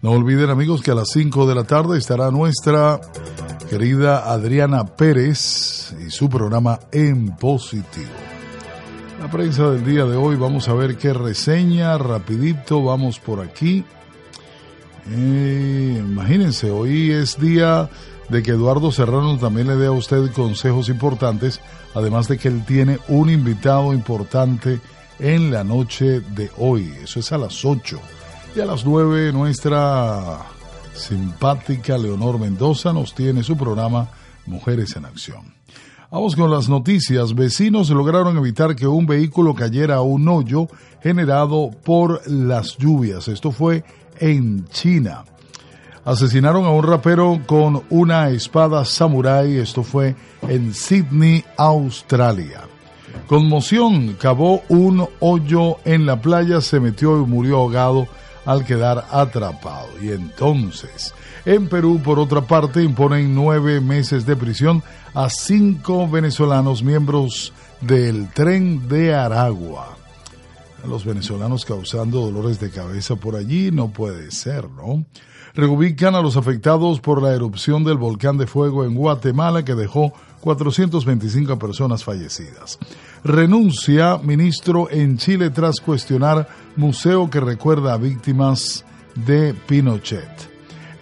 No olviden amigos que a las 5 de la tarde estará nuestra querida Adriana Pérez y su programa En Positivo. La prensa del día de hoy, vamos a ver qué reseña, rapidito, vamos por aquí. Eh, imagínense, hoy es día de que Eduardo Serrano también le dé a usted consejos importantes, además de que él tiene un invitado importante en la noche de hoy. Eso es a las 8 y a las 9 nuestra simpática Leonor Mendoza nos tiene su programa Mujeres en Acción. Vamos con las noticias. Vecinos lograron evitar que un vehículo cayera a un hoyo generado por las lluvias. Esto fue en China. Asesinaron a un rapero con una espada samurai. Esto fue en Sydney, Australia. Conmoción, cavó un hoyo en la playa, se metió y murió ahogado al quedar atrapado. Y entonces, en Perú, por otra parte, imponen nueve meses de prisión a cinco venezolanos miembros del tren de Aragua. Los venezolanos causando dolores de cabeza por allí no puede ser, ¿no? Reubican a los afectados por la erupción del volcán de fuego en Guatemala que dejó 425 personas fallecidas. Renuncia ministro en Chile tras cuestionar museo que recuerda a víctimas de Pinochet.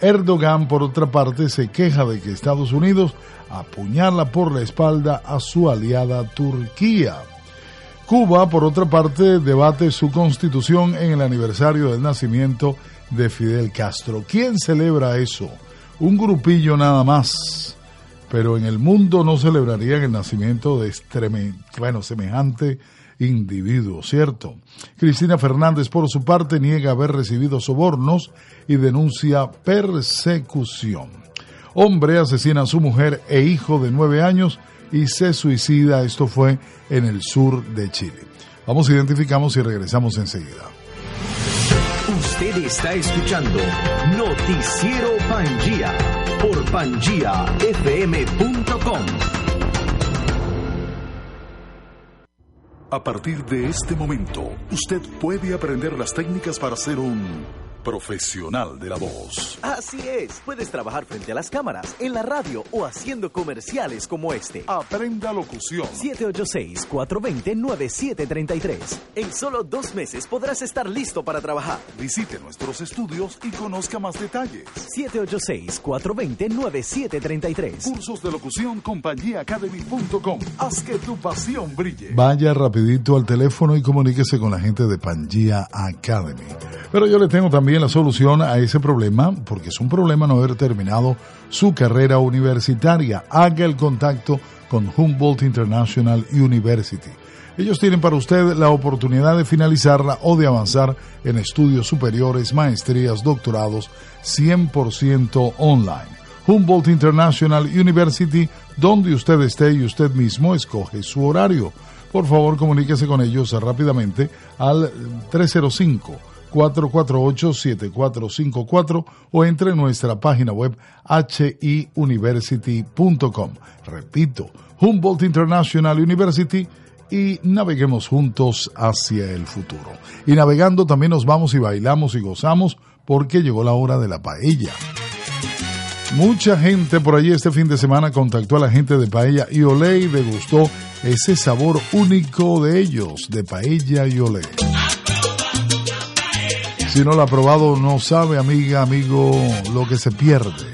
Erdogan, por otra parte, se queja de que Estados Unidos apuñala por la espalda a su aliada Turquía. Cuba, por otra parte, debate su constitución en el aniversario del nacimiento de Fidel Castro. ¿Quién celebra eso? Un grupillo nada más pero en el mundo no celebrarían el nacimiento de extreme, bueno, semejante individuo, ¿cierto? Cristina Fernández, por su parte, niega haber recibido sobornos y denuncia persecución. Hombre asesina a su mujer e hijo de nueve años y se suicida. Esto fue en el sur de Chile. Vamos, identificamos y regresamos enseguida. Usted está escuchando Noticiero Pangía por pangiafm.com. A partir de este momento, usted puede aprender las técnicas para ser un profesional de la voz. Así es, puedes trabajar frente a las cámaras, en la radio o haciendo comerciales como este. Aprenda locución. 786-420-9733. En solo dos meses podrás estar listo para trabajar. Visite nuestros estudios y conozca más detalles. 786-420-9733. Cursos de locución compañíaacademy.com. Haz que tu pasión brille. Vaya rapidito al teléfono y comuníquese con la gente de Pangea Academy. Pero yo le tengo también la solución a ese problema, porque es un problema no haber terminado su carrera universitaria. Haga el contacto con Humboldt International University. Ellos tienen para usted la oportunidad de finalizarla o de avanzar en estudios superiores, maestrías, doctorados 100% online. Humboldt International University, donde usted esté y usted mismo escoge su horario. Por favor, comuníquese con ellos rápidamente al 305 448-7454 o entre en nuestra página web hiuniversity.com. Repito, Humboldt International University y naveguemos juntos hacia el futuro. Y navegando también nos vamos y bailamos y gozamos porque llegó la hora de la paella. Mucha gente por allí este fin de semana contactó a la gente de Paella y Olé y degustó ese sabor único de ellos, de Paella y Olé. Si no lo ha probado, no sabe, amiga, amigo, lo que se pierde.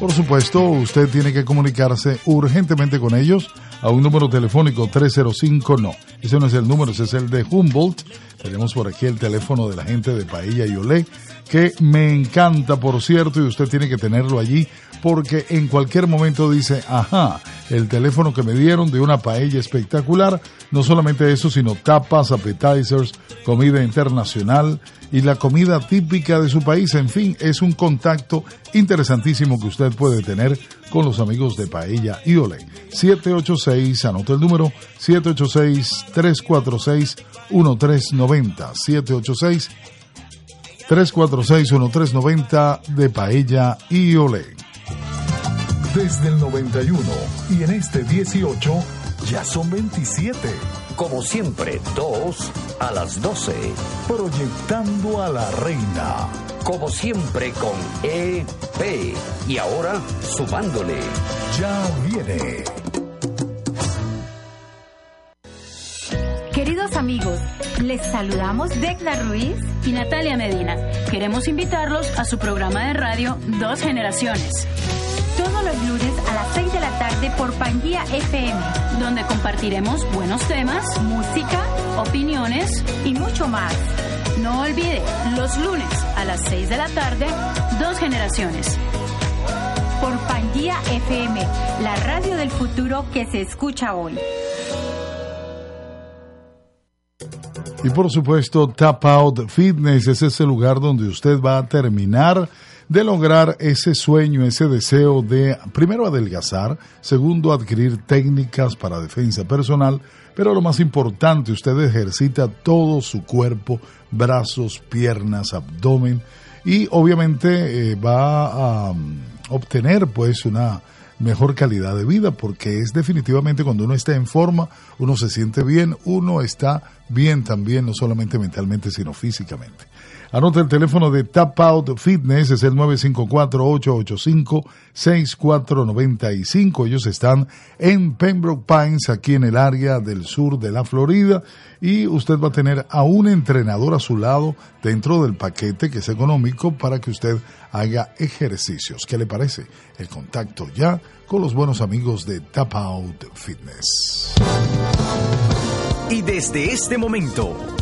Por supuesto, usted tiene que comunicarse urgentemente con ellos a un número telefónico 305, no, ese no es el número, ese es el de Humboldt, Tenemos por aquí el teléfono de la gente de Paella y Olé, que me encanta, por cierto, y usted tiene que tenerlo allí porque en cualquier momento dice, ajá, el teléfono que me dieron de una paella espectacular, no solamente eso, sino tapas, appetizers, comida internacional y la comida típica de su país, en fin, es un contacto interesantísimo que usted puede tener con los amigos de Paella y Ole. 786, anota el número, 786-346-1390, 786 346-1390 de Paella y Ole desde el 91 y en este 18 ya son 27. Como siempre, 2 a las 12. Proyectando a la reina. Como siempre con EP. Y ahora sumándole. Ya viene. Queridos amigos, les saludamos Decla Ruiz y Natalia Medina. Queremos invitarlos a su programa de radio Dos Generaciones todos los lunes a las 6 de la tarde por Pangía FM, donde compartiremos buenos temas, música, opiniones y mucho más. No olvide, los lunes a las 6 de la tarde, dos generaciones. Por Pangía FM, la radio del futuro que se escucha hoy. Y por supuesto, Tap Out Fitness es ese lugar donde usted va a terminar de lograr ese sueño, ese deseo de, primero, adelgazar, segundo, adquirir técnicas para defensa personal, pero lo más importante, usted ejercita todo su cuerpo, brazos, piernas, abdomen, y obviamente eh, va a mm, obtener pues una mejor calidad de vida, porque es definitivamente cuando uno está en forma, uno se siente bien, uno está bien también, no solamente mentalmente, sino físicamente. Anota el teléfono de Tap Out Fitness, es el 954-885-6495. Ellos están en Pembroke Pines, aquí en el área del sur de la Florida. Y usted va a tener a un entrenador a su lado dentro del paquete que es económico para que usted haga ejercicios. ¿Qué le parece? El contacto ya con los buenos amigos de Tap Out Fitness. Y desde este momento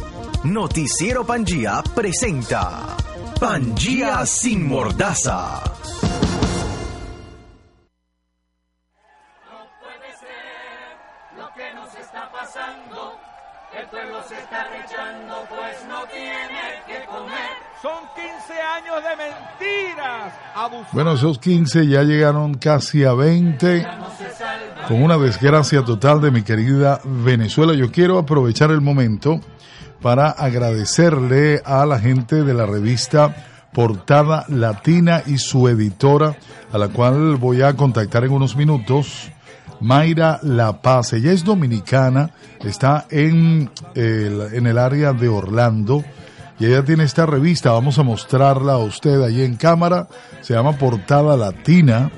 Noticiero Pangía presenta Pangía sin mordaza. No puede ser lo que nos está pasando. El pueblo se está rechando, pues no tiene que comer. Son 15 años de mentiras. Bueno, esos 15 ya llegaron casi a 20 con una desgracia total de mi querida Venezuela. Yo quiero aprovechar el momento para agradecerle a la gente de la revista Portada Latina y su editora, a la cual voy a contactar en unos minutos, Mayra La Paz. Ella es dominicana, está en el, en el área de Orlando y ella tiene esta revista, vamos a mostrarla a usted allí en cámara, se llama Portada Latina.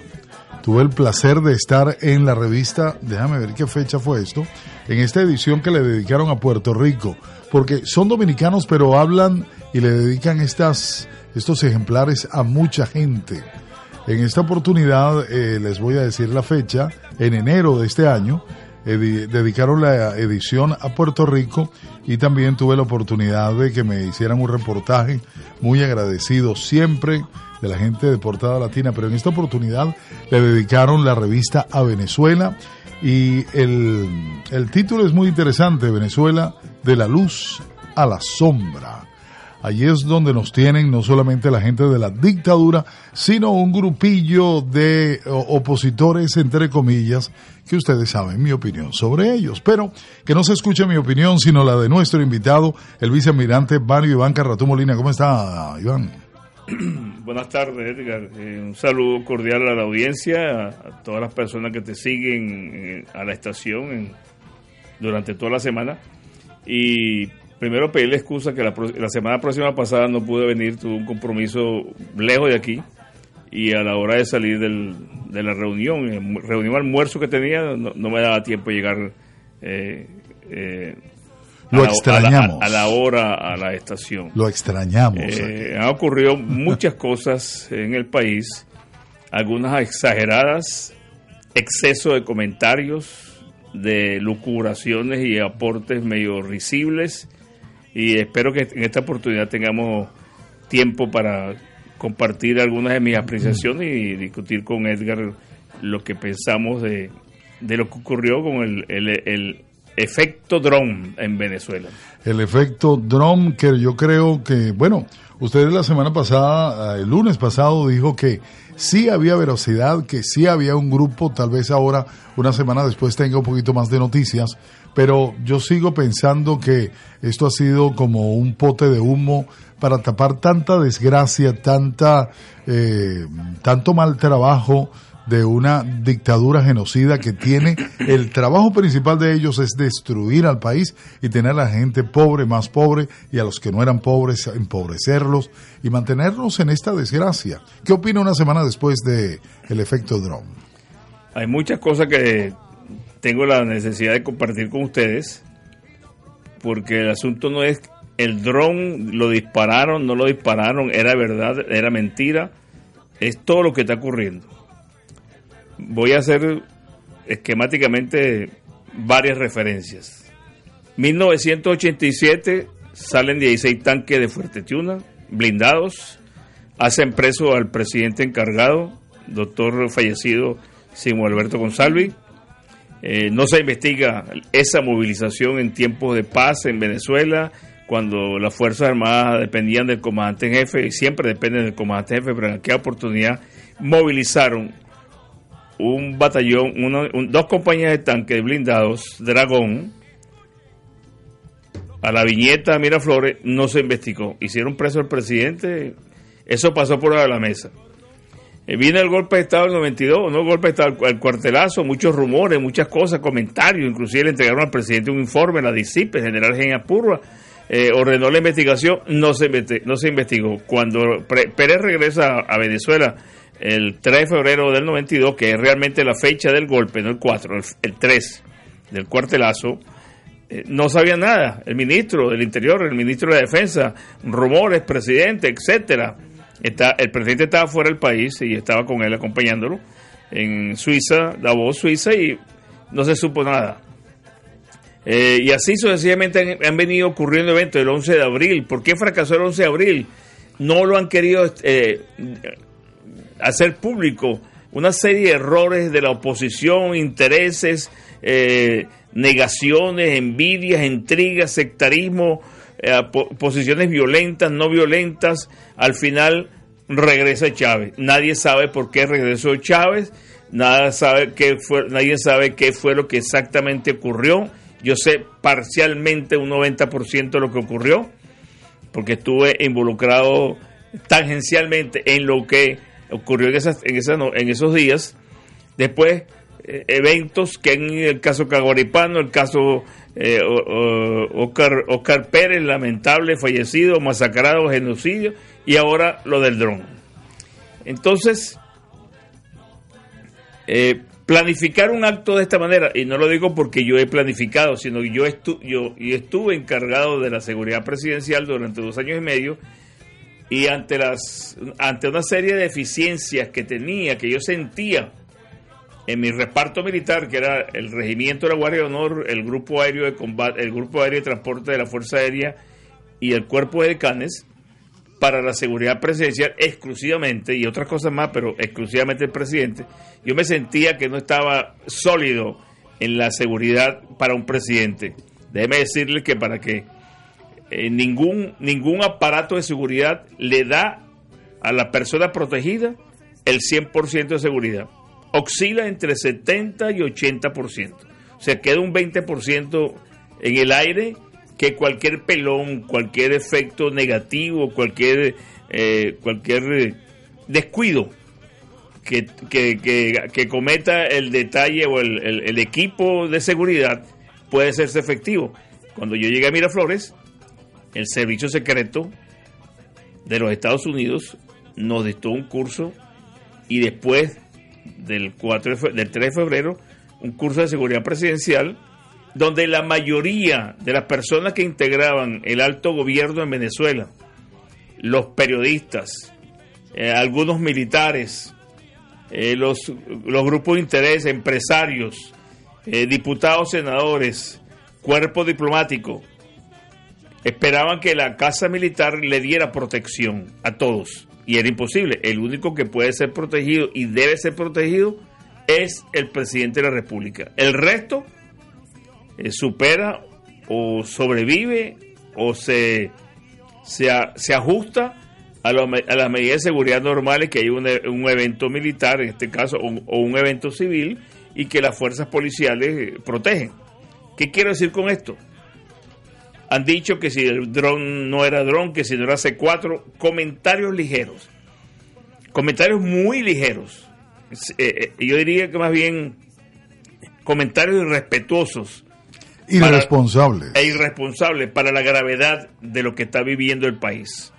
Tuve el placer de estar en la revista, déjame ver qué fecha fue esto, en esta edición que le dedicaron a Puerto Rico porque son dominicanos pero hablan y le dedican estas, estos ejemplares a mucha gente. En esta oportunidad eh, les voy a decir la fecha, en enero de este año, dedicaron la edición a Puerto Rico y también tuve la oportunidad de que me hicieran un reportaje muy agradecido siempre de la gente de Portada Latina, pero en esta oportunidad le dedicaron la revista a Venezuela y el, el título es muy interesante, Venezuela de la luz a la sombra. Allí es donde nos tienen no solamente la gente de la dictadura, sino un grupillo de opositores, entre comillas, que ustedes saben mi opinión sobre ellos. Pero que no se escuche mi opinión, sino la de nuestro invitado, el vicealmirante Mario Iván Carratú Molina. ¿Cómo está, Iván? Buenas tardes, Edgar. Eh, un saludo cordial a la audiencia, a, todas las personas que te siguen eh, a la estación durante toda la semana. Y primero pedirle excusa que la, semana próxima pasada no pude venir, tuve un compromiso lejos de aquí y a la hora de salir de la reunión, eh, reunión almuerzo que tenía, no, me daba tiempo llegar eh, eh, lo extrañamos. A la, hora a la estación. Lo extrañamos. han ocurrido muchas cosas en el país, algunas exageradas, exceso de comentarios, de lucuraciones y aportes medio risibles y espero que en esta oportunidad tengamos tiempo para compartir algunas de mis apreciaciones y discutir con Edgar lo que pensamos de, de lo que ocurrió con el, el, efecto drone en Venezuela. El efecto drone que yo creo que, bueno, usted la semana pasada, el lunes pasado, dijo que sí había velocidad, que sí había un grupo, tal vez ahora, una semana después, tenga un poquito más de noticias, pero yo sigo pensando que esto ha sido como un pote de humo para tapar tanta desgracia, tanta, eh, tanto mal trabajo de una dictadura genocida que tiene el trabajo principal de ellos es destruir al país y tener a la gente pobre más pobre y a los que no eran pobres empobrecerlos y mantenerlos en esta desgracia. ¿Qué opina una semana después de el efecto drone? Hay muchas cosas que tengo la necesidad de compartir con ustedes porque el asunto no es el dron lo dispararon, no lo dispararon, era verdad, era mentira, es todo lo que está ocurriendo. Voy a hacer esquemáticamente varias referencias. 1987 salen 16 tanques de Fuerte Tiuna, blindados, hacen preso al presidente encargado, doctor fallecido Simón Alberto González. Eh, no se investiga esa movilización en tiempos de paz en Venezuela, cuando las Fuerzas Armadas dependían del comandante en jefe, y siempre dependen del comandante en jefe, pero en aquella oportunidad movilizaron un batallón, dos compañías de tanques blindados, Dragón, a la viñeta Miraflores, no se investigó. Hicieron preso al presidente, eso pasó por la mesa. Eh, viene el golpe de Estado del 92, no el golpe de Estado, el cuartelazo, muchos rumores, muchas cosas, comentarios, inclusive le entregaron al presidente un informe, la DICIP, el general Genia Purva, eh, ordenó la investigación, no se investigó. Cuando Pérez regresa a Venezuela el 3 de febrero del 92, que es realmente la fecha del golpe, no el 4, el, 3 del cuartelazo, eh, no sabía nada. El ministro del Interior, el ministro de la Defensa, rumores, presidente, etcétera. Está, el presidente estaba fuera del país y estaba con él acompañándolo en Suiza, Davos, Suiza, y no se supo nada. Eh, y así sucesivamente han, venido ocurriendo eventos el 11 de abril. ¿Por qué fracasó el 11 de abril? No lo han querido eh, hacer público. Una serie de errores de la oposición, intereses, eh, negaciones, envidias, intrigas, sectarismo, posiciones violentas, no violentas. Al final regresa Chávez. Nadie sabe por qué regresó Chávez. Nada sabe qué nadie sabe qué fue lo que exactamente ocurrió yo sé parcialmente un 90% de lo que ocurrió, porque estuve involucrado tangencialmente en lo que ocurrió en, esas, en, en esos días. Después, eh, eventos que en el caso Caguaripano, el caso eh, Oscar, Pérez, lamentable, fallecido, masacrado, genocidio, y ahora lo del dron. Entonces, eh, planificar un acto de esta manera, y no lo digo porque yo he planificado, sino que yo, estu yo estuve encargado de la seguridad presidencial durante dos años y medio, y ante, las, ante una serie de deficiencias que tenía, que yo sentía en mi reparto militar, que era el Regimiento de la Guardia de Honor, el Grupo Aéreo de Combate, el Grupo Aéreo de Transporte de la Fuerza Aérea y el Cuerpo de Decanes, para la seguridad presidencial exclusivamente y otras cosas más, pero exclusivamente el presidente, yo me sentía que no estaba sólido en la seguridad para un presidente. Déjeme decirle que para que eh, ningún, ningún aparato de seguridad le da a la persona protegida el 100% de seguridad. Oscila entre 70 y 80%. O sea, queda un 20% en el aire que cualquier pelón, cualquier efecto negativo, cualquier, eh, cualquier descuido que, que, cometa el detalle o el, equipo de seguridad puede serse efectivo. Cuando yo llegué a Miraflores, el servicio secreto de los Estados Unidos nos dictó un curso y después del, 4 del 3 de febrero, un curso de seguridad presidencial donde la mayoría de las personas que integraban el alto gobierno en Venezuela, los periodistas, eh, algunos militares, eh, los, los, grupos de interés, empresarios, eh, diputados, senadores, cuerpo diplomático, esperaban que la casa militar le diera protección a todos. Y era imposible. El único que puede ser protegido y debe ser protegido es el presidente de la República. El resto eh, supera o sobrevive o se, se, ajusta a, las medidas de seguridad normales que hay un, un evento militar, en este caso, o, o, un evento civil, y que las fuerzas policiales eh, protegen. ¿Qué quiero decir con esto? Han dicho que si el dron no era dron, que si no era C4, comentarios ligeros. Comentarios muy ligeros. Eh, yo diría que más bien comentarios irrespetuosos. Irresponsables. Para, e irresponsables para la gravedad de lo que está viviendo el país.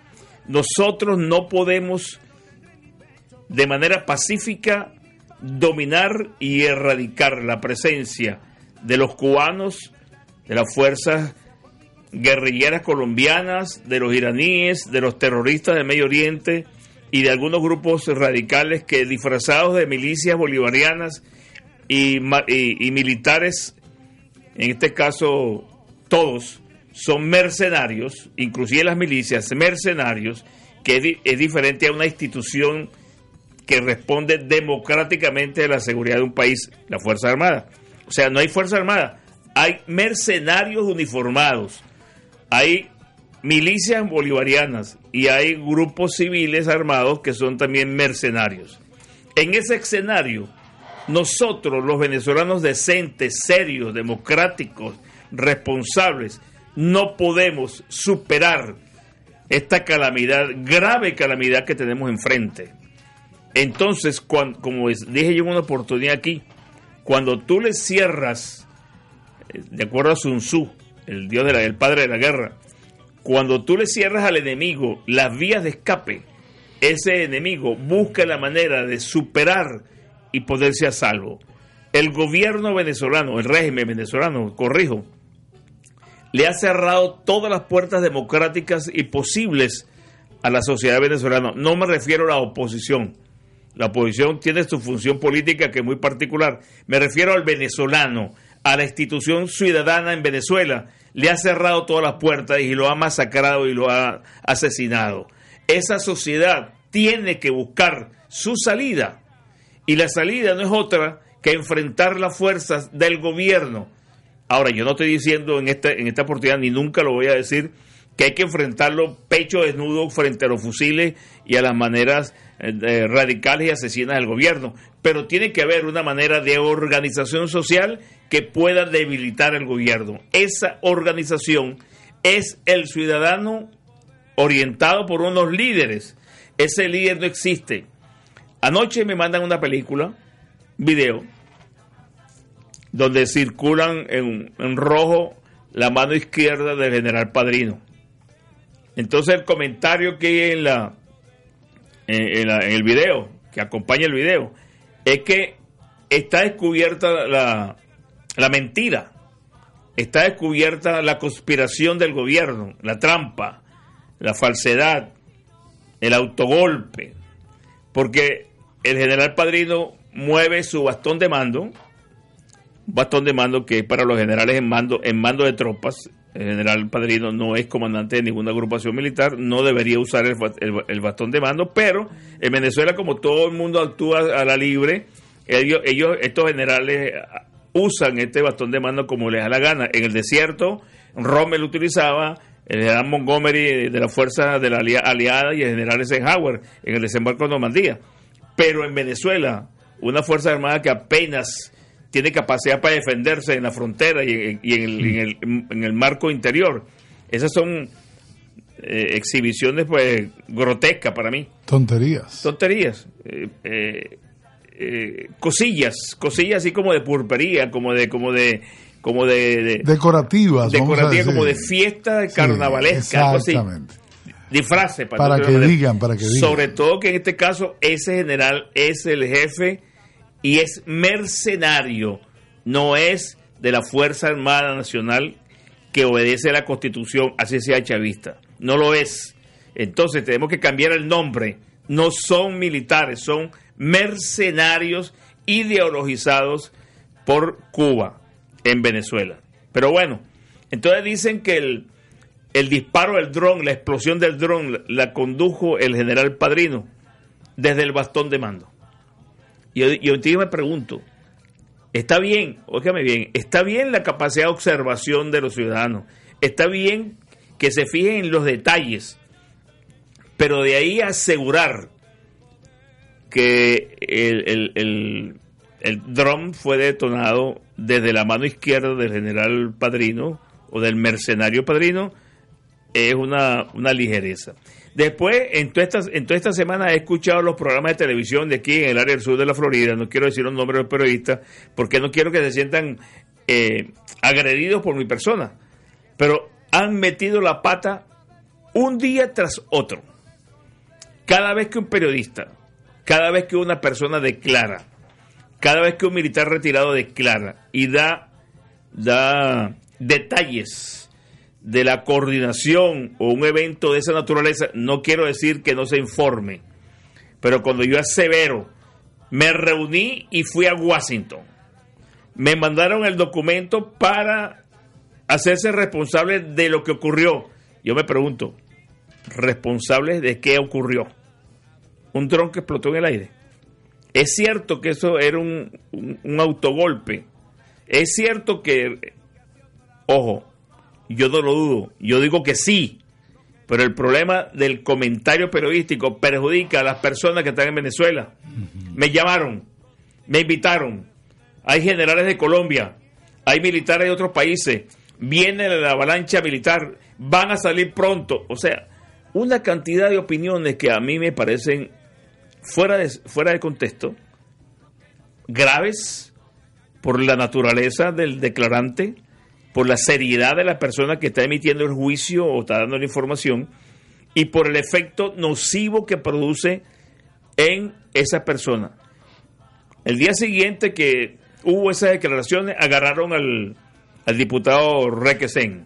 Nosotros no podemos de manera pacífica dominar y erradicar la presencia de los cubanos, de las fuerzas guerrilleras colombiaas, de los iraníes, de los terroristas del Medio Oriente y de algunos grupos radicales que disfrazados de milicias bolivarianas y, militares, en este caso todos, son mercenarios, inclusive las milicias, mercenarios, que es, es, diferente a una institución que responde democráticamente a la seguridad de un país, la Fuerza Armada. O sea, no hay Fuerza Armada, hay mercenarios uniformados, hay milicias bolivarianas y hay grupos civiles armados que son también mercenarios. En ese escenario, nosotros, los venezolanos decentes, serios, democráticos, responsables, no podemos superar esta calamidad, grave calamidad que tenemos enfrente. Entonces, cuando, como dije yo en una oportunidad aquí, cuando tú le cierras, eh, de acuerdo a Sun el dios de la, el padre de la guerra, cuando tú le cierras al enemigo las vías de escape, ese enemigo busca la manera de superar y poderse a salvo. El gobierno venezolano, el régimen venezolano, corrijo, le ha cerrado todas las puertas democráticas y posibles a la sociedad venezolana. No me refiero a la oposición. La oposición tiene su función política que es muy particular. Me refiero al venezolano, a la institución ciudadana en Venezuela. Le ha cerrado todas las puertas y lo ha masacrado y lo ha asesinado. Esa sociedad tiene que buscar su salida. Y la salida no es otra que enfrentar las fuerzas del gobierno Ahora, yo no estoy diciendo en esta, en esta oportunidad, ni nunca lo voy a decir, que hay que enfrentarlo pecho desnudo frente a los fusiles y a las maneras eh, radicales y asesinas del gobierno. Pero tiene que haber una manera de organización social que pueda debilitar el gobierno. Esa organización es el ciudadano orientado por unos líderes. Ese líder no existe. Anoche me mandan una película, video, donde circulan en, en rojo la mano izquierda del general Padrino. Entonces el comentario que hay en, la, en, la, en, el video, que acompaña el video, es que está descubierta la, la mentira, está descubierta la conspiración del gobierno, la trampa, la falsedad, el autogolpe, porque el general Padrino mueve su bastón de mando, bastón de mando que para los generales en mando, en mando de tropas. El general Padrino no es comandante de ninguna agrupación militar, no debería usar el, el, bastón de mando, pero en Venezuela, como todo el mundo actúa a la libre, ellos, ellos, estos generales usan este bastón de mando como les da la gana. En el desierto, Rommel utilizaba, el general Montgomery de la fuerza de la aliada y el general Eisenhower en el desembarco de Normandía. Pero en Venezuela, una fuerza armada que apenas tiene capacidad para defenderse en la frontera y, en, el, en, el, en, el, marco interior. Esas son eh, exhibiciones pues grotescas para mí. Tonterías. Tonterías. Eh, eh, cosillas, cosillas así como de purpería, como de como de como de, de decorativas, decorativas como de fiesta carnavalesca, sí, exactamente. Disfraces para, para que digan, para que digan. Sobre todo que en este caso ese general es el jefe y es mercenario, no es de la Fuerza Armada Nacional que obedece a la Constitución, así sea chavista. No lo es. Entonces tenemos que cambiar el nombre. No son militares, son mercenarios ideologizados por Cuba en Venezuela. Pero bueno, entonces dicen que el, el disparo del dron, la explosión del dron, la condujo el general Padrino desde el bastón de mando. Y yo, yo me pregunto, está bien, óigame bien, está bien la capacidad de observación de los ciudadanos, está bien que se fijen en los detalles, pero de ahí asegurar que el, el, el, dron fue detonado desde la mano izquierda del general Padrino o del mercenario Padrino es una, una ligereza. Después, en toda, esta, en toda esta semana he escuchado los programas de televisión de aquí en el área del sur de la Florida, no quiero decir los nombres de los periodistas, porque no quiero que se sientan eh, agredidos por mi persona, pero han metido la pata un día tras otro. Cada vez que un periodista, cada vez que una persona declara, cada vez que un militar retirado declara y da, da detalles de la coordinación o un evento de esa naturaleza, no quiero decir que no se informe, pero cuando yo asevero, me reuní y fui a Washington, me mandaron el documento para hacerse responsable de lo que ocurrió. Yo me pregunto, ¿responsable de qué ocurrió? Un dron que explotó en el aire. Es cierto que eso era un, un autogolpe. Es cierto que, ojo, yo no lo dudo, yo digo que sí, pero el problema del comentario periodístico perjudica a las personas que están en Venezuela. Me llamaron, me invitaron, hay generales de Colombia, hay militares de otros países, viene la avalancha militar, van a salir pronto, o sea, una cantidad de opiniones que a mí me parecen fuera de, fuera de contexto, graves por la naturaleza del declarante, por la seriedad de la persona que está emitiendo el juicio o está dando la información y por el efecto nocivo que produce en esa persona. El día siguiente que hubo esas declaraciones, agarraron al, diputado Requesén,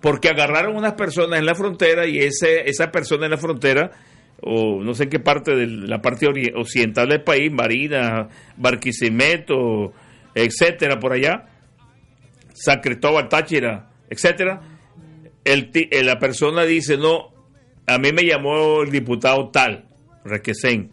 porque agarraron unas personas en la frontera y ese, esa persona en la frontera, o no sé qué parte de la parte occidental del país, Marina, Barquisimeto, etcétera, por allá, San Cristóbal, Táchira, etcétera, el, eh, la persona dice, no, a mí me llamó el diputado tal, Requesén.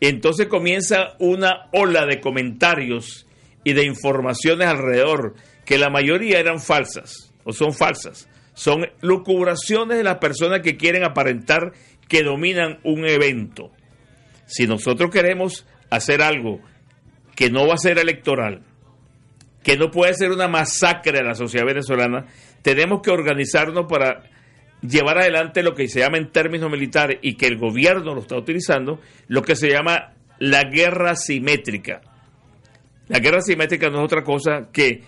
Entonces comienza una ola de comentarios y de informaciones alrededor, que la mayoría eran falsas, o son falsas. Son lucubraciones de las personas que quieren aparentar que dominan un evento. Si nosotros queremos hacer algo que no va a ser electoral, que no puede ser una masacre a la sociedad venezolana, tenemos que organizarnos para llevar adelante lo que se llama en términos militares y que el gobierno lo está utilizando, lo que se llama la guerra simétrica. La guerra simétrica no es otra cosa que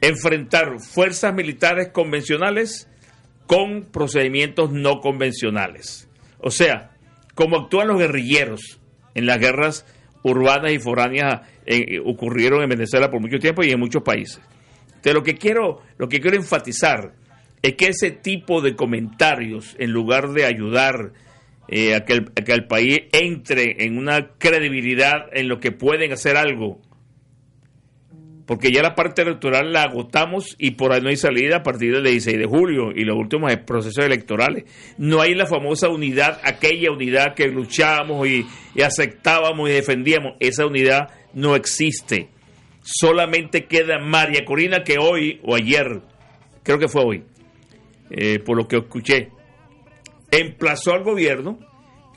enfrentar fuerzas militares convencionales con procedimientos no convencionales. O sea, como actúan los guerrilleros en las guerras urbanas y foráneas eh, ocurrieron en Venezuela por mucho tiempo y en muchos países. Entonces, lo que quiero, lo que quiero enfatizar es que ese tipo de comentarios, en lugar de ayudar eh, a, que el, a que el país entre en una credibilidad en lo que pueden hacer algo, porque ya la parte electoral la agotamos y por ahí no hay salida a partir del 16 de julio y los últimos procesos electorales. No hay la famosa unidad, aquella unidad que luchábamos y, aceptábamos y defendíamos. Esa unidad no existe. Solamente queda María Corina que hoy o ayer, creo que fue hoy, eh, por lo que escuché, emplazó al gobierno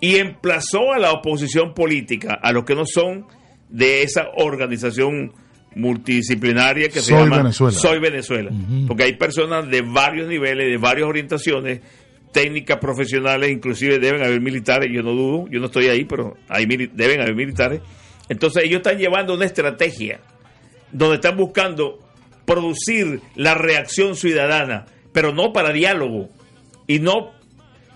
y emplazó a la oposición política, a los que no son de esa organización multidisciplinaria que se llama Venezuela. Soy Venezuela. Porque hay personas de varios niveles, de varias orientaciones, técnicas profesionales, inclusive deben haber militares, yo no dudo, yo no estoy ahí, pero hay, deben haber militares. Entonces ellos están llevando una estrategia donde están buscando producir la reacción ciudadana, pero no para diálogo y no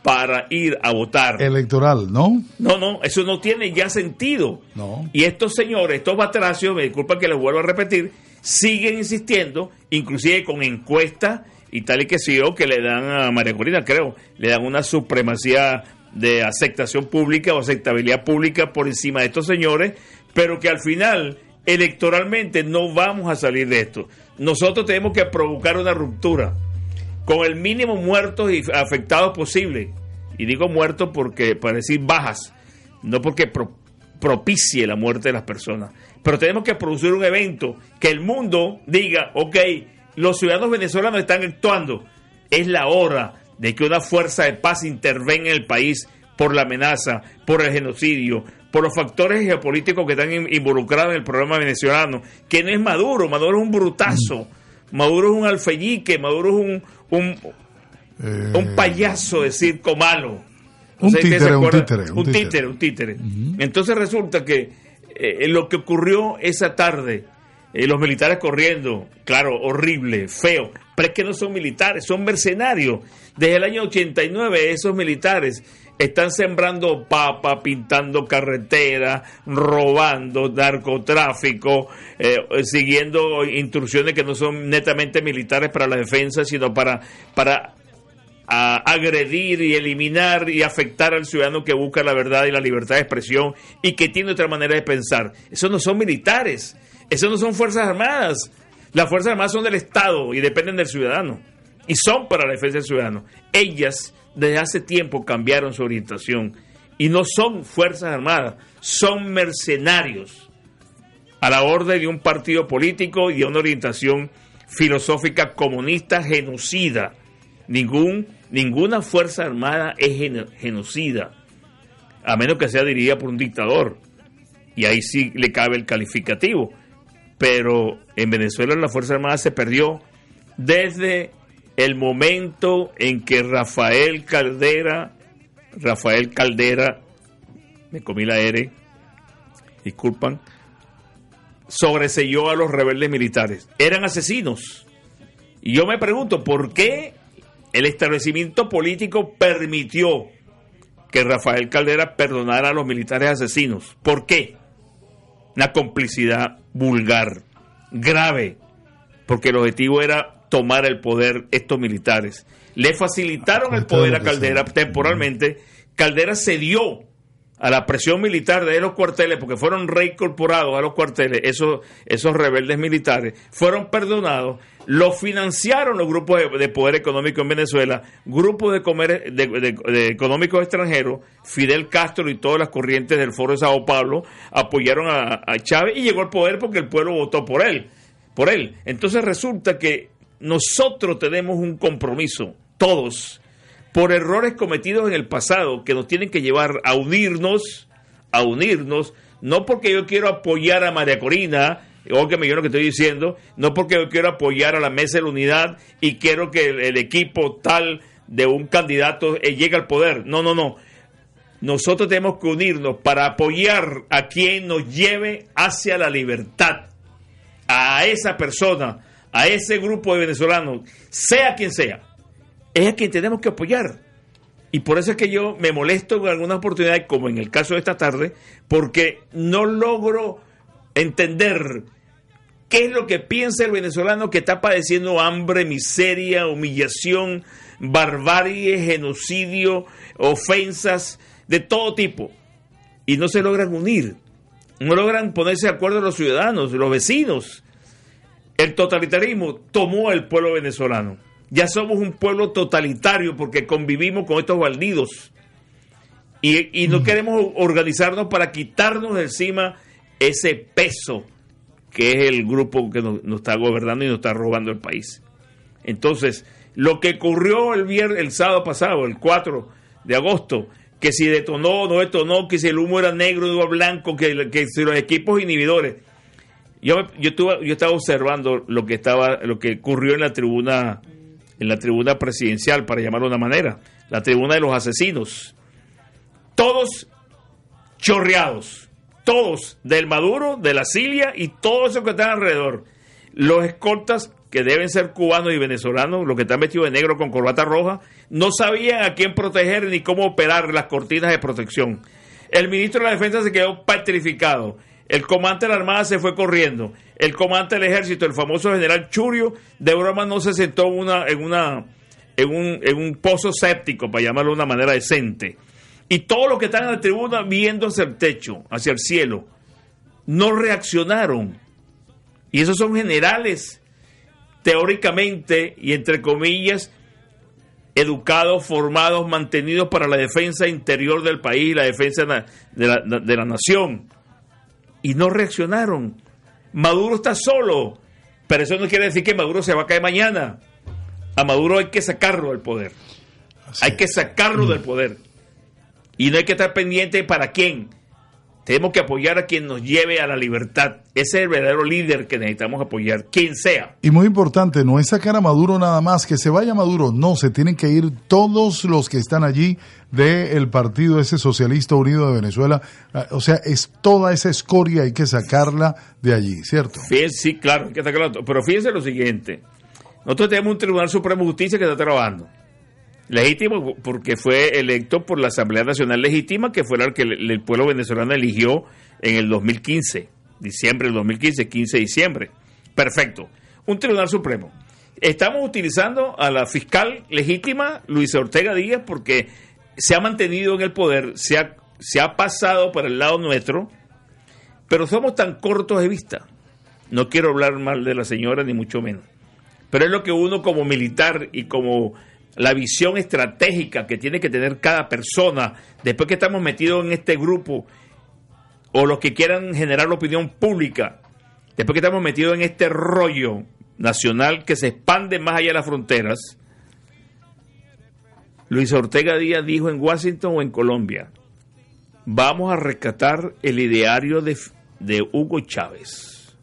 para ir a votar. Electoral, ¿no? No, no, eso no tiene ya sentido. No. Y estos señores, estos batracios, me disculpa que les vuelvo a repetir, siguen insistiendo, inclusive con encuestas y tal y que sí que le dan a María Corina, creo, le dan una supremacía de aceptación pública o aceptabilidad pública por encima de estos señores, pero que al final electoralmente no vamos a salir de esto. Nosotros tenemos que provocar una ruptura con el mínimo muertos y afectados posible. Y digo muertos porque para decir bajas, no porque propicie la muerte de las personas. Pero tenemos que producir un evento que el mundo diga, ok, los ciudadanos venezolanos están actuando. Es la hora de que una fuerza de paz intervenga en el país por la amenaza, por el genocidio, por los factores geopolíticos que están involucrados en el problema venezolano, que no es Maduro, Maduro es un brutazo, Maduro es un alfeñique, Maduro es un, un, un eh, payaso de circo malo. Un títere, un títere, un títere, un títere. Entonces resulta que eh, lo que ocurrió esa tarde, eh, los militares corriendo, claro, horrible, feo, pero es que no son militares, son mercenarios. Desde el año 89 esos militares están sembrando papa, pintando carreteras, robando, narcotráfico, eh, siguiendo instrucciones que no son netamente militares para la defensa, sino para, para agredir y eliminar y afectar al ciudadano que busca la verdad y la libertad de expresión y que tiene otra manera de pensar. Esos no son militares, esos no son fuerzas armadas. Las fuerzas armadas son del Estado y dependen del ciudadano. Y son para la defensa del ciudadano. Ellas desde hace tiempo cambiaron su orientación. Y no son fuerzas armadas, son mercenarios a la orden de un partido político y de una orientación filosófica comunista genocida. Ningún Ninguna fuerza armada es genocida, a menos que sea dirigida por un dictador. Y ahí sí le cabe el calificativo. Pero en Venezuela la Fuerza Armada se perdió desde el momento en que Rafael Caldera, Rafael Caldera, me comí la R, disculpan, sobreseyó a los rebeldes militares. Eran asesinos. Y yo me pregunto, ¿por qué el establecimiento político permitió que Rafael Caldera perdonara a los militares asesinos. ¿Por qué? Una complicidad vulgar, grave, porque el objetivo era tomar el poder estos militares. Le facilitaron el poder a Caldera temporalmente. Caldera cedió a la presión militar de los cuarteles, porque fueron reincorporados a los cuarteles, esos, esos rebeldes militares, fueron perdonados lo financiaron los grupos de, poder económico en Venezuela, grupos de, comer, de, económicos extranjeros, Fidel Castro y todas las corrientes del Foro de Sao Paulo apoyaron a, Chávez y llegó al poder porque el pueblo votó por él, por él. Entonces resulta que nosotros tenemos un compromiso, todos, por errores cometidos en el pasado que nos tienen que llevar a unirnos, a unirnos, no porque yo quiero apoyar a María Corina, óigame yo lo que estoy diciendo, no porque yo quiero apoyar a la mesa de la unidad y quiero que el, equipo tal de un candidato eh, llegue al poder. No, no, no. Nosotros tenemos que unirnos para apoyar a quien nos lleve hacia la libertad. A esa persona, a ese grupo de venezolanos, sea quien sea, es a quien tenemos que apoyar. Y por eso es que yo me molesto en algunas oportunidades, como en el caso de esta tarde, porque no logro entender qué es lo que piensa el venezolano que está padeciendo hambre, miseria, humillación, barbarie, genocidio, ofensas de todo tipo. Y no se logran unir, no logran ponerse de acuerdo los ciudadanos, los vecinos. El totalitarismo tomó al pueblo venezolano. Ya somos un pueblo totalitario porque convivimos con estos bandidos. Y, y no queremos organizarnos para quitarnos de encima ese peso que es el grupo que nos, está gobernando y nos está robando el país. Entonces, lo que ocurrió el viernes, el sábado pasado, el 4 de agosto, que si detonó o no detonó, que si el humo era negro o blanco, que, que si los equipos inhibidores. Yo, yo, yo estaba observando lo que estaba, lo que ocurrió en la tribuna, en la tribuna presidencial, para llamarlo de una manera, la tribuna de los asesinos. Todos chorreados todos, del Maduro, de la Silia y todos esos que están alrededor. Los escoltas, que deben ser cubanos y venezolanos, los que están vestidos de negro con corbata roja, no sabían a quién proteger ni cómo operar las cortinas de protección. El ministro de la Defensa se quedó petrificado. El comandante de la Armada se fue corriendo. El comandante del Ejército, el famoso general Churio, de broma no se sentó en, una, en, un, en un pozo séptico, para llamarlo de una manera decente y todos los que están en la tribuna viendo hacia el techo, hacia el cielo, no reaccionaron. Y esos son generales, teóricamente y entre comillas, educados, formados, mantenidos para la defensa interior del país, la defensa de la nación. Y no reaccionaron. Maduro está solo, pero eso no quiere decir que Maduro se va a caer mañana. A Maduro hay que sacarlo del poder. Hay que sacarlo del poder. Y no hay que estar pendiente para quién. Tenemos que apoyar a quien nos lleve a la libertad. Ese es el verdadero líder que necesitamos apoyar, quien sea. Y muy importante, no es sacar a Maduro nada más, que se vaya Maduro. No, se tienen que ir todos los que están allí del partido ese socialista unido de Venezuela. Ah, o sea, es toda esa escoria, hay que sacarla de allí, ¿cierto? sí, claro, hay que sacarla. Pero fíjense lo siguiente. Nosotros tenemos un Tribunal Supremo de Justicia que está trabajando legítimo porque fue electo por la Asamblea Nacional Legítima, que fue la que el, pueblo venezolano eligió en el 2015, diciembre del 2015, 15 de diciembre. Perfecto. Un Tribunal Supremo. Estamos utilizando a la fiscal legítima, Luisa Ortega Díaz, porque se ha mantenido en el poder, se ha, se ha pasado por el lado nuestro, pero somos tan cortos de vista. No quiero hablar mal de la señora, ni mucho menos. Pero es lo que uno como militar y como la visión estratégica que tiene que tener cada persona después que estamos metidos en este grupo o los que quieran generar la opinión pública, después que estamos metidos en este rollo nacional que se expande más allá de las fronteras, Luis Ortega Díaz dijo en Washington o en Colombia, vamos a rescatar el ideario de, de Hugo Chávez.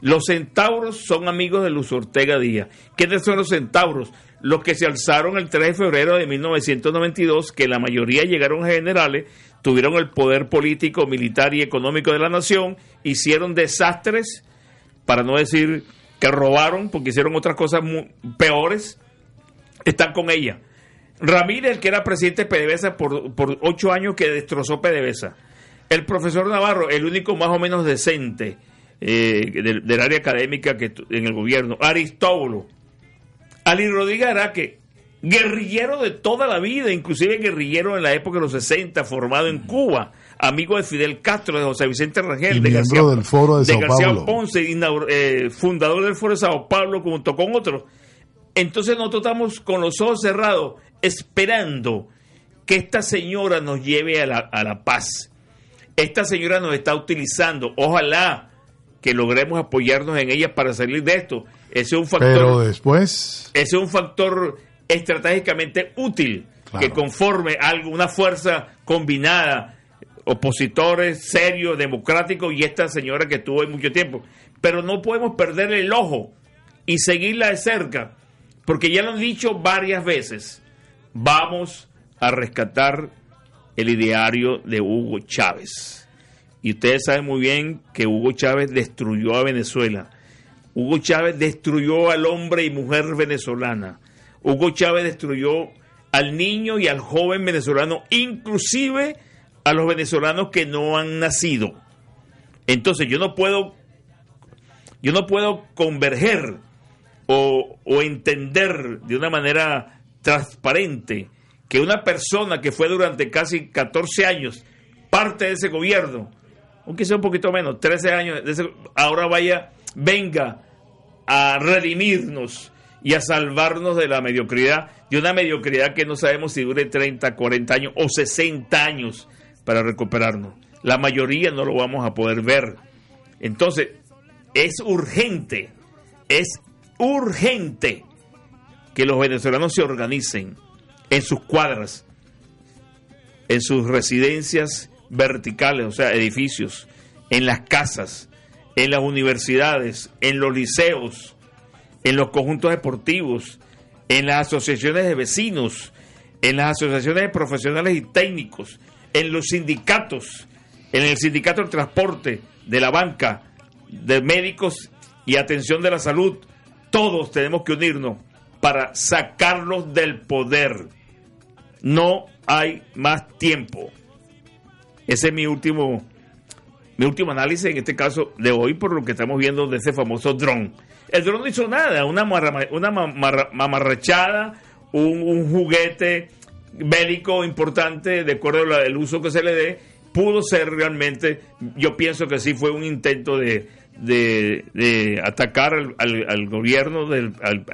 Los centauros son amigos de Luis Ortega Díaz. ¿Quiénes son los centauros? los que se alzaron el 3 de febrero de 1992, que la mayoría llegaron generales, tuvieron el poder político, militar y económico de la nación, hicieron desastres, para no decir que robaron, porque hicieron otras cosas peores, están con ella. Ramírez, el que era presidente de PDVSA por, por ocho años, que destrozó PDVSA. El profesor Navarro, el único más o menos decente eh, del, del, área académica que en el gobierno. Aristóbulo, Ali Rodríguez Araque, guerrillero de toda la vida, inclusive guerrillero en la época de los 60, formado en Cuba, amigo de Fidel Castro, de José Vicente Rangel, de García, del Foro de, García Ponce, eh, fundador del Foro de Sao Paulo junto con otros. Entonces nosotros estamos con los ojos cerrados esperando que esta señora nos lleve a la, a la paz. Esta señora nos está utilizando, ojalá que logremos apoyarnos en ella para salir de esto ese es un factor. Pero después. Ese es un factor estratégicamente útil que conforme algo, una fuerza combinada, opositores serios, democráticos y esta señora que estuvo ahí mucho tiempo. Pero no podemos perder el ojo y seguirla de cerca, porque ya lo han dicho varias veces. Vamos a rescatar el ideario de Hugo Chávez. Y ustedes saben muy bien que Hugo Chávez destruyó a Venezuela Hugo Chávez destruyó al hombre y mujer venezolana. Hugo Chávez destruyó al niño y al joven venezolano, inclusive a los venezolanos que no han nacido. Entonces yo no puedo, yo no puedo converger o, o entender de una manera transparente que una persona que fue durante casi 14 años parte de ese gobierno, aunque sea un poquito menos, 13 años, ahora vaya, venga a redimirnos y a salvarnos de la mediocridad, de una mediocridad que no sabemos si dure 30, 40 años o 60 años para recuperarnos. La mayoría no lo vamos a poder ver. Entonces, es urgente, es urgente que los venezolanos se organicen en sus cuadras, en sus residencias verticales, o sea, edificios, en las casas, en las universidades, en los liceos, en los conjuntos deportivos, en las asociaciones de vecinos, en las asociaciones de profesionales y técnicos, en los sindicatos, en el sindicato del transporte, de la banca, de médicos y atención de la salud. Todos tenemos que unirnos para sacarlos del poder. No hay más tiempo. Ese es mi último mi último análisis en este caso de hoy por lo que estamos viendo de ese famoso dron. El dron no hizo nada, una, una mamarrachada, un, juguete bélico importante, de acuerdo al uso que se le dé, pudo ser realmente, yo pienso que sí fue un intento de, atacar al, gobierno, del, al,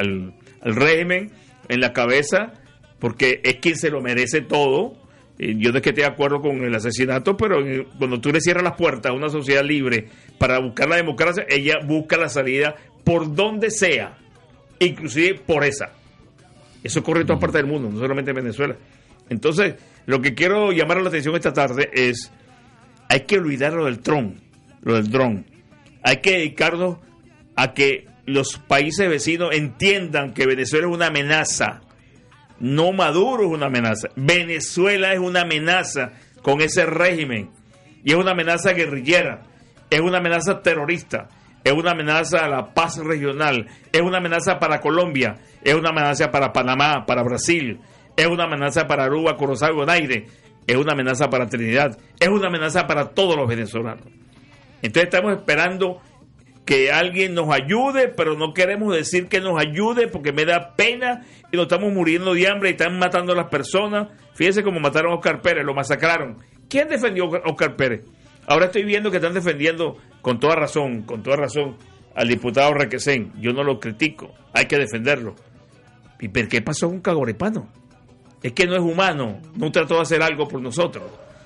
al régimen, en la cabeza, porque es quien se lo merece todo. Eh, Yo no es que esté de acuerdo con el asesinato, pero cuando tú le cierras las puertas a una sociedad libre para buscar la democracia, ella busca la salida por donde sea, inclusive por esa. Eso ocurre en todas partes del mundo, no solamente en Venezuela. Entonces, lo que quiero llamar la atención esta tarde es, hay que olvidar lo del dron, lo del dron. Hay que dedicarnos a que los países vecinos entiendan que Venezuela es una amenaza. No Maduro es una amenaza. Venezuela es una amenaza con ese régimen. Y es una amenaza guerrillera. Es una amenaza terrorista. Es una amenaza a la paz regional. Es una amenaza para Colombia. Es una amenaza para Panamá, para Brasil. Es una amenaza para Aruba, Corozal y Bonaire. Es una amenaza para Trinidad. Es una amenaza para todos los venezolanos. Entonces estamos esperando que alguien nos ayude, pero no queremos decir que nos ayude porque me da pena y nos estamos muriendo de hambre y están matando a las personas. Fíjense cómo mataron a Oscar Pérez, lo masacraron. ¿Quién defendió a Oscar Pérez? Ahora estoy viendo que están defendiendo con toda razón, con toda razón, al diputado Requesén. Yo no lo critico, hay que defenderlo. ¿Y por qué pasó con Cagorepano? Es que no es humano, no trató de hacer algo por nosotros.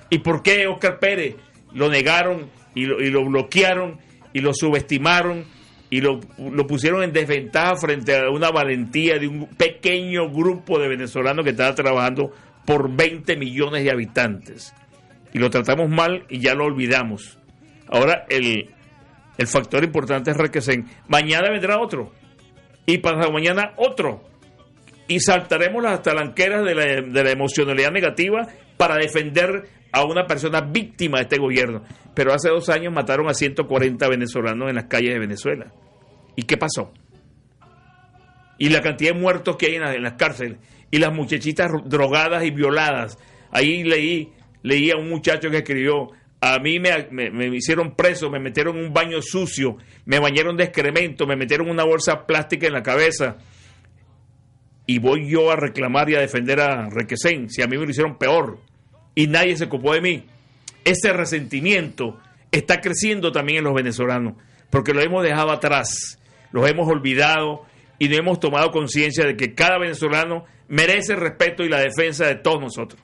¿Y por qué Oscar Pérez lo negaron y lo, y lo bloquearon y lo subestimaron y lo, lo, pusieron en desventaja frente a una valentía de un pequeño grupo de venezolanos que estaba trabajando por 20 millones de habitantes. Y lo tratamos mal y ya lo olvidamos. Ahora el, el factor importante es Requesén. Mañana vendrá otro. Y pasado mañana otro. Y saltaremos las talanqueras de la, de la emocionalidad negativa para defender a una persona víctima de este gobierno. Pero hace dos años mataron a 140 venezolanos en las calles de Venezuela. ¿Y qué pasó? Y la cantidad de muertos que hay en las, cárceles. Y las muchachitas drogadas y violadas. Ahí leí, leí a un muchacho que escribió, a mí me, me, me, hicieron preso, me metieron en un baño sucio, me bañaron de excremento, me metieron una bolsa plástica en la cabeza. Y voy yo a reclamar y a defender a Requesén, si a mí me lo hicieron peor y nadie se ocupó de mí. Ese resentimiento está creciendo también en los venezolanos, porque lo hemos dejado atrás, los hemos olvidado y no hemos tomado conciencia de que cada venezolano merece el respeto y la defensa de todos nosotros.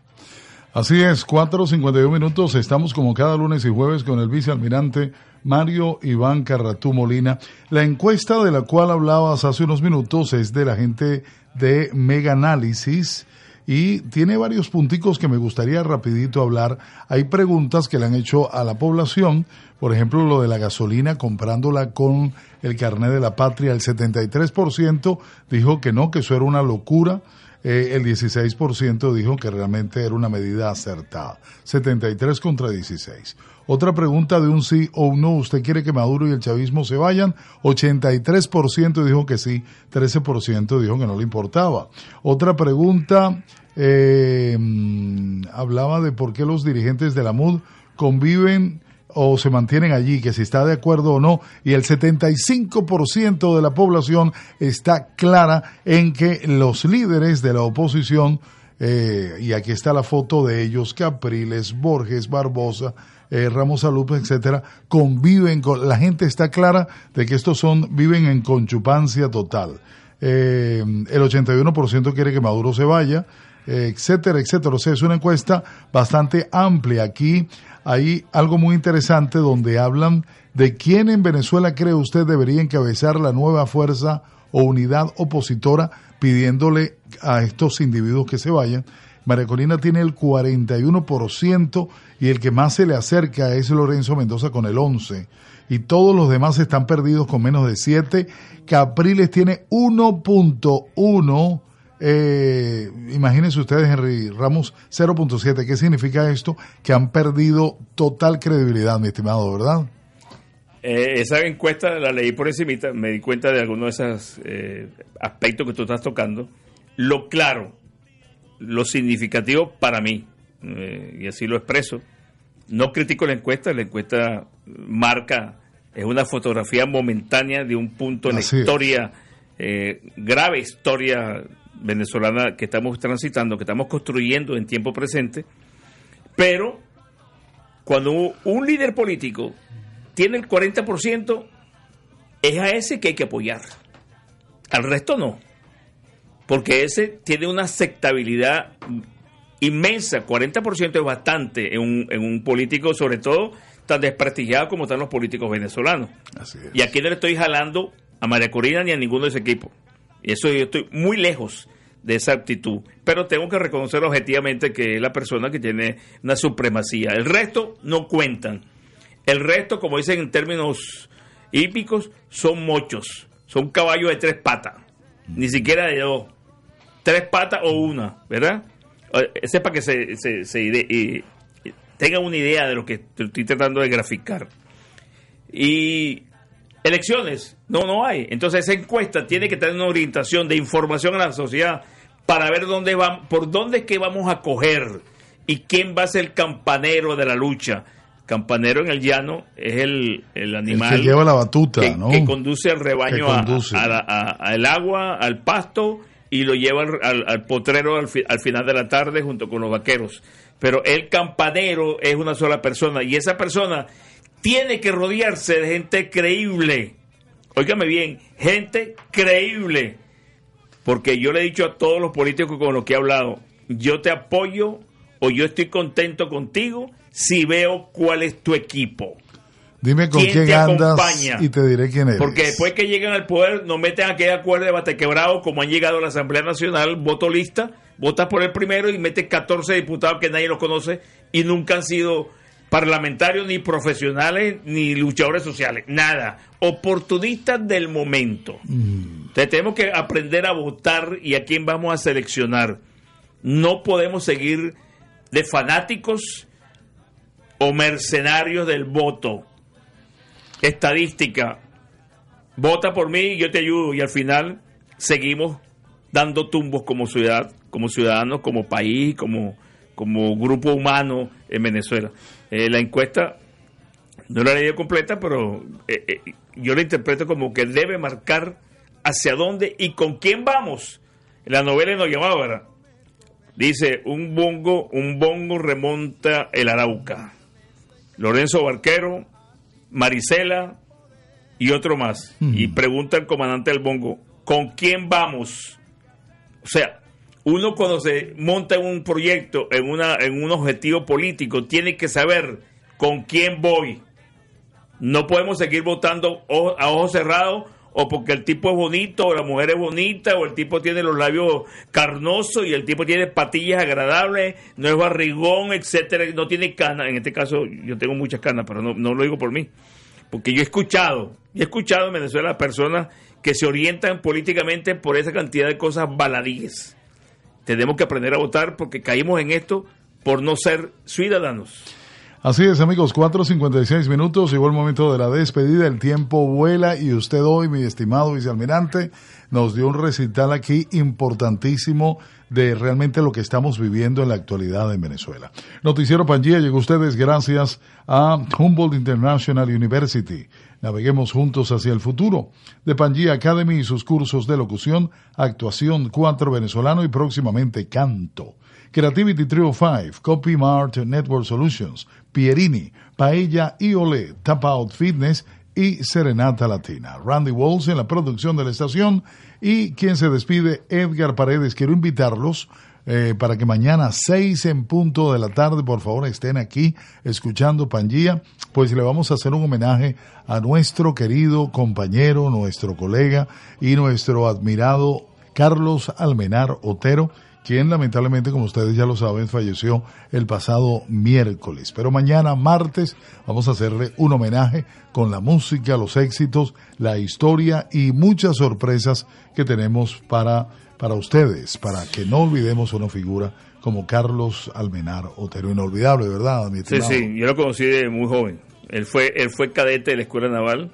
Así es, 4.51 minutos, estamos como cada lunes y jueves con el vicealmirante Mario Iván Carratú Molina. La encuesta de la cual hablabas hace unos minutos es de la gente de Mega Análisis y tiene varios punticos que me gustaría rapidito hablar. Hay preguntas que le han hecho a la población, por ejemplo, lo de la gasolina, comprándola con el carnet de la patria, el 73% dijo que no, que eso era una locura. Eh, el 16% dijo que realmente era una medida acertada. 73 contra 16. Otra pregunta de un sí o un no. ¿Usted quiere que Maduro y el chavismo se vayan? 83% dijo que sí, 13% dijo que no le importaba. Otra pregunta eh, hablaba de por qué los dirigentes de la MUD conviven o se mantienen allí, que si está de acuerdo o no, y el 75% de la población está clara en que los líderes de la oposición, eh, y aquí está la foto de ellos, Capriles, Borges, Barbosa, eh, Ramos Alupe, etcétera, conviven con, la gente está clara de que estos son, viven en conchupancia total. Eh, el 81% quiere que Maduro se vaya, etcétera, etcétera. O sea, es una encuesta bastante amplia. Aquí hay algo muy interesante donde hablan de quién en Venezuela cree usted debería encabezar la nueva fuerza o unidad opositora pidiéndole a estos individuos que se vayan. María Corina tiene el 41% y el que más se le acerca es Lorenzo Mendoza con el 11%. Y todos los demás están perdidos con menos de 7. Capriles tiene 1.1 eh, imagínense ustedes, Henry Ramos, 0.7. ¿Qué significa esto? Que han perdido total credibilidad, mi estimado, ¿verdad? Eh, esa encuesta la leí por encima, me di cuenta de algunos de esos eh, aspectos que tú estás tocando. Lo claro, lo significativo para mí, eh, y así lo expreso, no critico la encuesta, la encuesta marca, es una fotografía momentánea de un punto en la historia, grave historia venezolana que estamos transitando, que estamos construyendo en tiempo presente, pero cuando un líder político tiene el 40%, es a ese que hay que apoyar. Al resto no. porque ese tiene una aceptabilidad inmensa, 40% es bastante en un, en un político, sobre todo tan desprestigiado como están los políticos venezolanos. Y aquí no le estoy jalando a María Corina ni a ninguno de ese equipo. Y eso yo estoy muy lejos de esa actitud. Pero tengo que reconocer objetivamente que es la persona que tiene una supremacía. El resto no cuentan. El resto, como dicen en términos hípicos, son mochos. Son caballos de tres patas. Ni siquiera de dos. Tres patas o una, ¿verdad? Es para que se, se, tengan una idea de lo que estoy tratando de graficar. Y elecciones, no, no hay. Entonces esa encuesta tiene que tener una orientación de información a la sociedad para ver dónde van, por dónde es que vamos a coger y quién va a ser el campanero de la lucha. Campanero en el llano es el, animal que lleva la batuta, que, conduce al rebaño al agua, al pasto y lo lleva al, potrero al, al, final de la tarde junto con los vaqueros. Pero el campanero es una sola persona y esa persona tiene que rodearse de gente creíble. Óigame bien, gente creíble porque yo le he dicho a todos los políticos con los que he hablado, yo te apoyo o yo estoy contento contigo si veo cuál es tu equipo. Dime con quién, andas y te diré quién es. Porque después que llegan al poder, no meten aquel acuerdo de batequebrado como han llegado a la Asamblea Nacional, voto lista, votas por el primero y metes 14 diputados que nadie los conoce y nunca han sido parlamentarios ni profesionales ni luchadores sociales, nada, oportunistas del momento. Mm. Entonces tenemos que aprender a votar y a quién vamos a seleccionar. No podemos seguir de fanáticos o mercenarios del voto. Estadística, vota por mí y yo te ayudo y al final seguimos dando tumbos como ciudad, como ciudadanos, como país, como, como grupo humano en Venezuela. Eh, la encuesta no la he leído completa, pero eh, eh, yo la interpreto como que debe marcar hacia dónde y con quién vamos. La novela nos llamaba, ¿verdad? Dice, un bongo, un bongo remonta el Arauca. Lorenzo Barquero, Marisela y otro más. Y pregunta el comandante del bongo, ¿con quién vamos? O sea, uno cuando se monta en un proyecto, en, una, en un objetivo político, tiene que saber con quién voy. No podemos seguir votando a ojos cerrados o porque el tipo es bonito, o la mujer es bonita, o el tipo tiene los labios carnosos y el tipo tiene patillas agradables, no es barrigón, etcétera, no tiene canas. En este caso, yo tengo muchas canas, pero no, no lo digo por mí. Porque yo he escuchado, y he escuchado en Venezuela personas que se orientan políticamente por esa cantidad de cosas baladíes tenemos que aprender a votar porque caímos en esto por no ser ciudadanos. Así es, amigos, 4.56 minutos, llegó el momento de la despedida, el tiempo vuela y usted hoy, mi estimado vicealmirante, nos dio un recital aquí importantísimo de realmente lo que estamos viviendo en la actualidad en Venezuela. Noticiero Pangía llegó a ustedes gracias a Humboldt International University. Naveguemos juntos hacia el futuro. De Pangía Academy y sus cursos de locución, actuación 4 venezolano y próximamente canto. Creativity Trio 5, Copy Mart Network Solutions, Pierini, Paella y Tap Out Fitness y Serenata Latina. Randy Walls en la producción de la estación y quien se despide, Edgar Paredes. Quiero invitarlos eh, para que mañana seis en punto de la tarde, por favor, estén aquí escuchando Pangía, pues le vamos a hacer un homenaje a nuestro querido compañero, nuestro colega y nuestro admirado Carlos Almenar Otero, quien lamentablemente, como ustedes ya lo saben, falleció el pasado miércoles. Pero mañana, martes, vamos a hacerle un homenaje con la música, los éxitos, la historia y muchas sorpresas que tenemos para, para ustedes, para que no olvidemos una figura como Carlos Almenar Otero. Inolvidable, ¿verdad, mi Sí, sí, yo lo conocí de muy joven. Él fue, él fue cadete de la Escuela Naval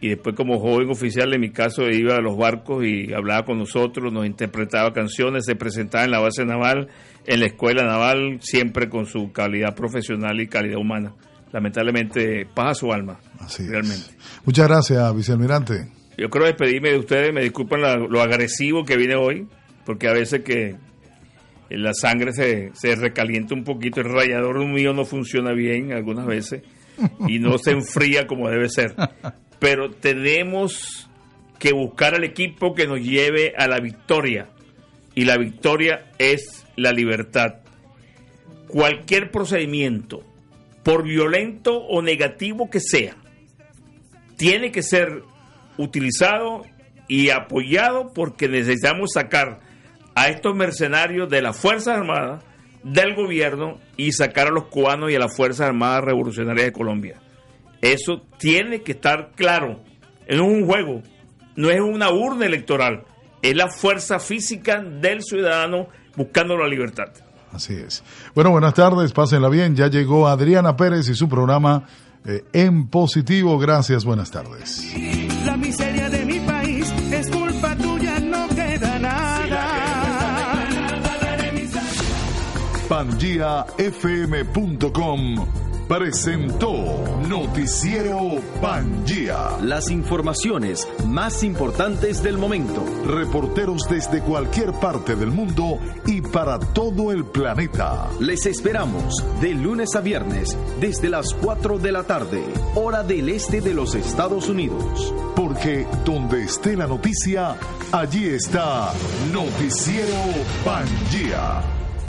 y después como joven oficial en mi caso iba a los barcos y hablaba con nosotros, nos interpretaba canciones, se presentaba en la base naval, en la escuela naval, siempre con su calidad profesional y calidad humana. Lamentablemente pasa su alma, Así realmente. Muchas gracias, vicealmirante. Yo creo despedirme de ustedes, me disculpan lo agresivo que viene hoy, porque a veces que la sangre se, se recalienta un poquito, el rayador mío no funciona bien algunas veces y no se enfría como debe ser pero tenemos que buscar al equipo que nos lleve a la victoria. y la victoria es la libertad. Cualquier procedimiento, por violento o negativo que sea, tiene que ser utilizado y apoyado porque necesitamos sacar a estos mercenarios de las Fuerzas Armadas, del gobierno y sacar a los cubanos y a las Fuerzas Armadas Revolucionarias de Colombia. Eso tiene que estar claro. Es un juego, no es una urna electoral, es la fuerza física del ciudadano buscando la libertad. Así es. Bueno, buenas tardes, pásenla bien. Ya llegó Adriana Pérez y su programa eh, En Positivo. Gracias, buenas tardes. La miseria de mi país es culpa tuya, no queda nada. PangiaFM.com presentó Noticiero Pangía. Las informaciones más importantes del momento. Reporteros desde cualquier parte del mundo y para todo el planeta. Les esperamos de lunes a viernes desde las 4 de la tarde, hora del este de los Estados Unidos. Porque donde esté la noticia, allí está Noticiero Pangía.